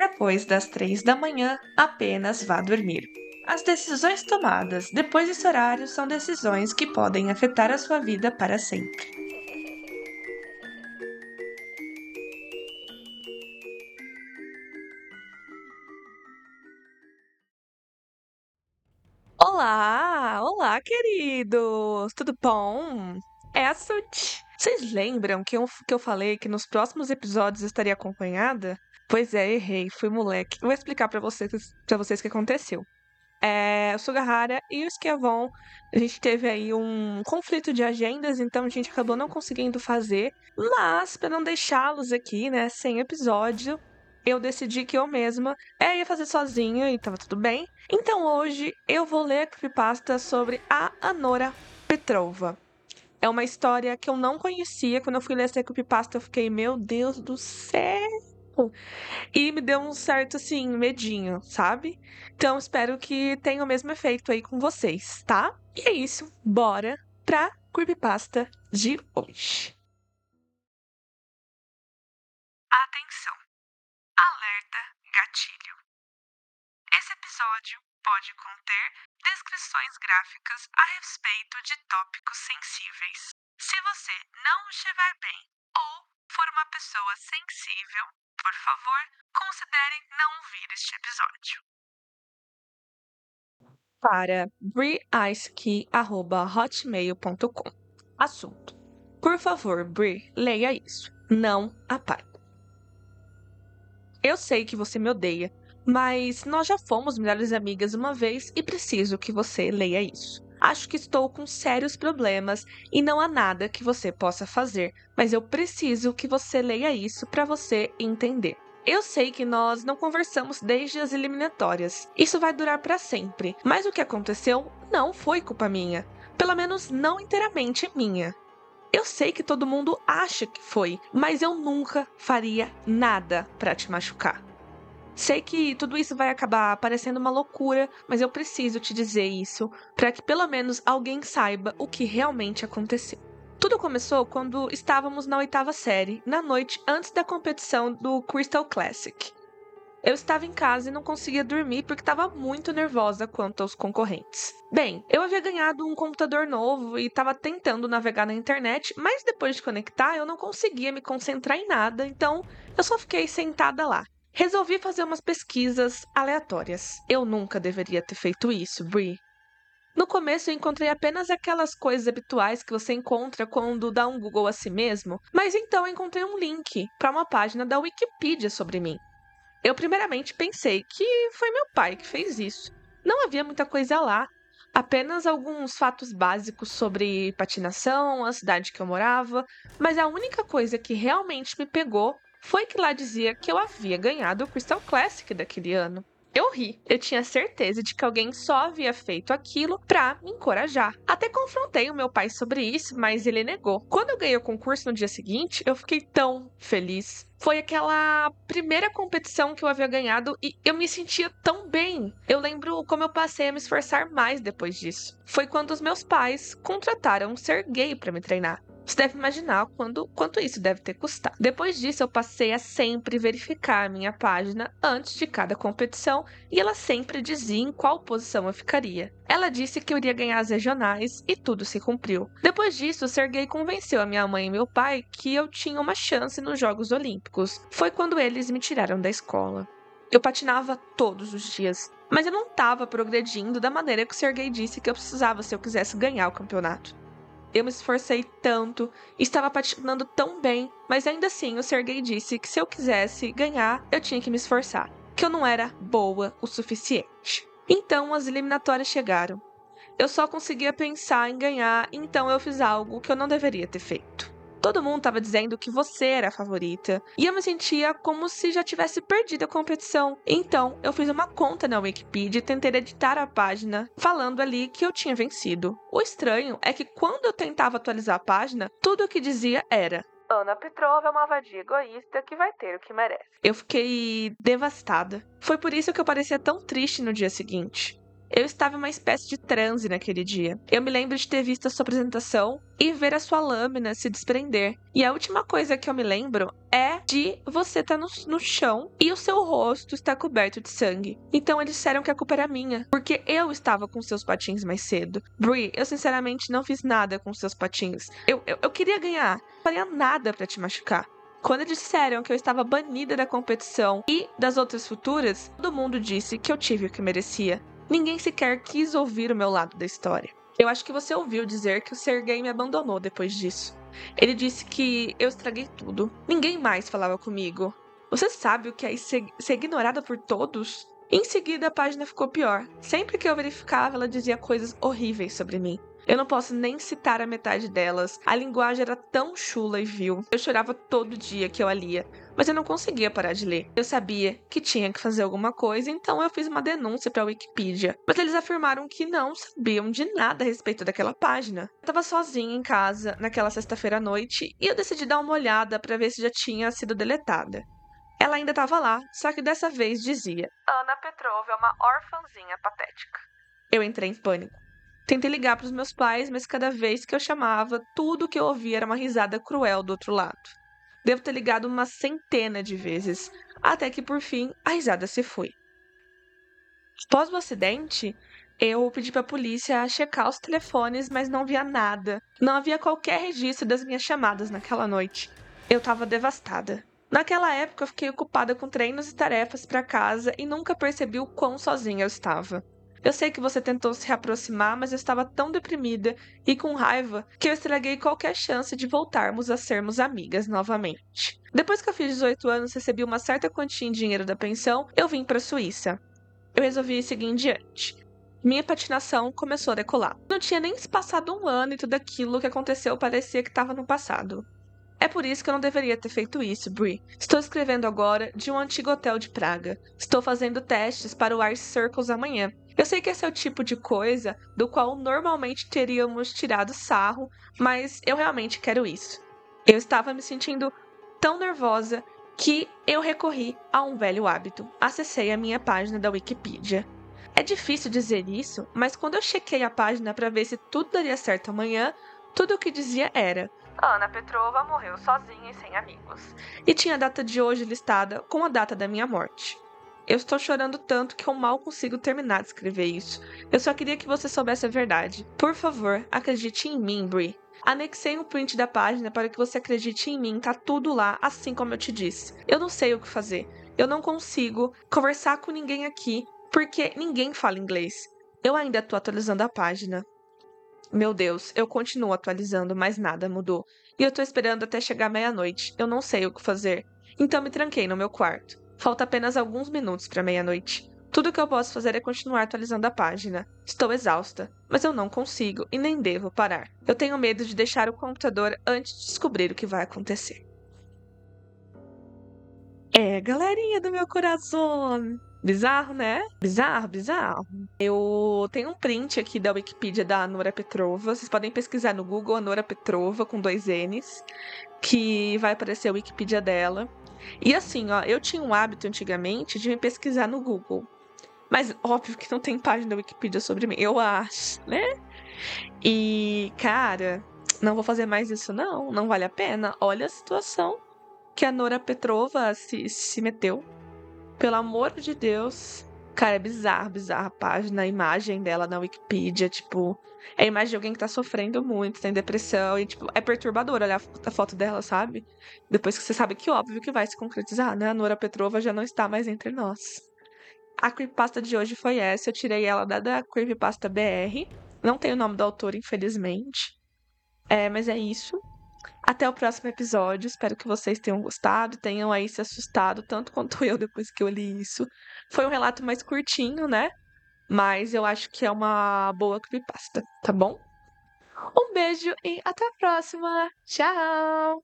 Depois das três da manhã, apenas vá dormir. As decisões tomadas depois desse horário são decisões que podem afetar a sua vida para sempre. Olá! Olá, queridos! Tudo bom? É a Suti. Vocês lembram que eu, que eu falei que nos próximos episódios estaria acompanhada? Pois é, errei, fui moleque. Vou explicar para vocês, pra vocês o que aconteceu. É, o Sugahara e o Esquiavon, a gente teve aí um conflito de agendas, então a gente acabou não conseguindo fazer. Mas, para não deixá-los aqui, né, sem episódio, eu decidi que eu mesma é, ia fazer sozinha e tava tudo bem. Então hoje eu vou ler a creepypasta sobre a Anora Petrova. É uma história que eu não conhecia. Quando eu fui ler essa creepypasta, eu fiquei, meu Deus do céu! E me deu um certo, assim, medinho, sabe? Então espero que tenha o mesmo efeito aí com vocês, tá? E é isso. Bora pra creepypasta de hoje. Atenção! Alerta gatilho. Esse episódio pode conter descrições gráficas a respeito de tópicos sensíveis. Se você não estiver bem ou for uma pessoa sensível, por favor, considere não ouvir este episódio. Para breeice.hotmail.com Assunto. Por favor, Bri, leia isso. Não apague. Eu sei que você me odeia, mas nós já fomos melhores amigas uma vez e preciso que você leia isso. Acho que estou com sérios problemas e não há nada que você possa fazer, mas eu preciso que você leia isso para você entender. Eu sei que nós não conversamos desde as eliminatórias. Isso vai durar para sempre, mas o que aconteceu não foi culpa minha. Pelo menos não inteiramente minha. Eu sei que todo mundo acha que foi, mas eu nunca faria nada para te machucar. Sei que tudo isso vai acabar parecendo uma loucura, mas eu preciso te dizer isso para que pelo menos alguém saiba o que realmente aconteceu. Tudo começou quando estávamos na oitava série, na noite antes da competição do Crystal Classic. Eu estava em casa e não conseguia dormir porque estava muito nervosa quanto aos concorrentes. Bem, eu havia ganhado um computador novo e estava tentando navegar na internet, mas depois de conectar eu não conseguia me concentrar em nada, então eu só fiquei sentada lá, Resolvi fazer umas pesquisas aleatórias. Eu nunca deveria ter feito isso, Brie. No começo eu encontrei apenas aquelas coisas habituais que você encontra quando dá um Google a si mesmo, mas então eu encontrei um link para uma página da Wikipedia sobre mim. Eu primeiramente pensei que foi meu pai que fez isso. Não havia muita coisa lá, apenas alguns fatos básicos sobre patinação, a cidade que eu morava, mas a única coisa que realmente me pegou foi que lá dizia que eu havia ganhado o Crystal Classic daquele ano. Eu ri. Eu tinha certeza de que alguém só havia feito aquilo pra me encorajar. Até confrontei o meu pai sobre isso, mas ele negou. Quando eu ganhei o concurso no dia seguinte, eu fiquei tão feliz. Foi aquela primeira competição que eu havia ganhado e eu me sentia tão bem. Eu lembro como eu passei a me esforçar mais depois disso. Foi quando os meus pais contrataram um ser gay para me treinar. Você deve imaginar quando, quanto isso deve ter custado. Depois disso, eu passei a sempre verificar a minha página antes de cada competição e ela sempre dizia em qual posição eu ficaria. Ela disse que eu iria ganhar as regionais e tudo se cumpriu. Depois disso, Sergei convenceu a minha mãe e meu pai que eu tinha uma chance nos Jogos Olímpicos. Foi quando eles me tiraram da escola. Eu patinava todos os dias, mas eu não estava progredindo da maneira que o Sergei disse que eu precisava se eu quisesse ganhar o campeonato. Eu me esforcei tanto, estava patinando tão bem, mas ainda assim o Sergei disse que se eu quisesse ganhar, eu tinha que me esforçar, que eu não era boa o suficiente. Então as eliminatórias chegaram. Eu só conseguia pensar em ganhar, então eu fiz algo que eu não deveria ter feito. Todo mundo estava dizendo que você era a favorita. E eu me sentia como se já tivesse perdido a competição. Então, eu fiz uma conta na Wikipedia e tentei editar a página, falando ali que eu tinha vencido. O estranho é que quando eu tentava atualizar a página, tudo o que dizia era Ana Petrova é uma vadia egoísta que vai ter o que merece. Eu fiquei devastada. Foi por isso que eu parecia tão triste no dia seguinte. Eu estava em uma espécie de transe naquele dia. Eu me lembro de ter visto a sua apresentação e ver a sua lâmina se desprender. E a última coisa que eu me lembro é de você estar tá no, no, chão e o seu rosto está coberto de sangue. Então eles disseram que a culpa era minha, porque eu estava com seus patins mais cedo. Brie, eu sinceramente não fiz nada com seus patins. Eu, eu, eu queria ganhar, não faria nada para te machucar. Quando disseram que eu estava banida da competição e das outras futuras, todo mundo disse que eu tive o que merecia. Ninguém sequer quis ouvir o meu lado da história. Eu acho que você ouviu dizer que o Sergei me abandonou depois disso. Ele disse que eu estraguei tudo. Ninguém mais falava comigo. Você sabe o que é ser, ser ignorada por todos? Em seguida, a página ficou pior. Sempre que eu verificava, ela dizia coisas horríveis sobre mim. Eu não posso nem citar a metade delas. A linguagem era tão chula e vil. Eu chorava todo dia que eu a lia, mas eu não conseguia parar de ler. Eu sabia que tinha que fazer alguma coisa, então eu fiz uma denúncia para a Wikipedia. Mas eles afirmaram que não sabiam de nada a respeito daquela página. Eu estava sozinha em casa naquela sexta-feira à noite e eu decidi dar uma olhada para ver se já tinha sido deletada. Ela ainda estava lá, só que dessa vez dizia: Ana Petrova é uma orfãzinha patética. Eu entrei em pânico. Tentei ligar para os meus pais, mas cada vez que eu chamava, tudo que eu ouvia era uma risada cruel do outro lado. Devo ter ligado uma centena de vezes, até que por fim a risada se foi. Após o acidente, eu pedi para a polícia checar os telefones, mas não via nada. Não havia qualquer registro das minhas chamadas naquela noite. Eu estava devastada. Naquela época, eu fiquei ocupada com treinos e tarefas para casa e nunca percebi o quão sozinha eu estava. Eu sei que você tentou se aproximar, mas eu estava tão deprimida e com raiva que eu estraguei qualquer chance de voltarmos a sermos amigas novamente. Depois que eu fiz 18 anos, recebi uma certa quantia em dinheiro da pensão, eu vim para a Suíça. Eu resolvi seguir em diante. Minha patinação começou a decolar. Não tinha nem se passado um ano e tudo aquilo que aconteceu parecia que estava no passado. É por isso que eu não deveria ter feito isso, Brie. Estou escrevendo agora de um antigo hotel de Praga. Estou fazendo testes para o Ice Circles amanhã. Eu sei que esse é o tipo de coisa do qual normalmente teríamos tirado sarro, mas eu realmente quero isso. Eu estava me sentindo tão nervosa que eu recorri a um velho hábito. Acessei a minha página da Wikipedia. É difícil dizer isso, mas quando eu chequei a página para ver se tudo daria certo amanhã, tudo o que dizia era: Ana Petrova morreu sozinha e sem amigos. E tinha a data de hoje listada com a data da minha morte. Eu estou chorando tanto que eu mal consigo terminar de escrever isso. Eu só queria que você soubesse a verdade. Por favor, acredite em mim, Brie. Anexei um print da página para que você acredite em mim, tá tudo lá, assim como eu te disse. Eu não sei o que fazer. Eu não consigo conversar com ninguém aqui, porque ninguém fala inglês. Eu ainda estou atualizando a página. Meu Deus, eu continuo atualizando, mas nada mudou. E eu tô esperando até chegar meia-noite. Eu não sei o que fazer. Então me tranquei no meu quarto. Falta apenas alguns minutos para meia-noite. Tudo que eu posso fazer é continuar atualizando a página. Estou exausta, mas eu não consigo e nem devo parar. Eu tenho medo de deixar o computador antes de descobrir o que vai acontecer. É, galerinha do meu coração! Bizarro, né? Bizarro, bizarro. Eu tenho um print aqui da Wikipedia da Nora Petrova. Vocês podem pesquisar no Google a Nora Petrova com dois N's, que vai aparecer a Wikipedia dela. E assim, ó, eu tinha um hábito antigamente de me pesquisar no Google. Mas óbvio que não tem página da Wikipedia sobre mim, eu acho, né? E, cara, não vou fazer mais isso, não. Não vale a pena. Olha a situação que a Nora Petrova se, se meteu. Pelo amor de Deus. Cara, é bizarro, bizarra a página, a imagem dela na Wikipedia, tipo, é a imagem de alguém que tá sofrendo muito, tem depressão, e, tipo, é perturbador olhar a foto dela, sabe? Depois que você sabe que óbvio que vai se concretizar, né? A Nora Petrova já não está mais entre nós. A creepypasta de hoje foi essa, eu tirei ela da, da creepypasta BR. Não tem o nome do autor, infelizmente. É, mas é isso. Até o próximo episódio. Espero que vocês tenham gostado, tenham aí se assustado, tanto quanto eu depois que eu li isso. Foi um relato mais curtinho, né? Mas eu acho que é uma boa creepypasta, tá bom? Um beijo e até a próxima. Tchau!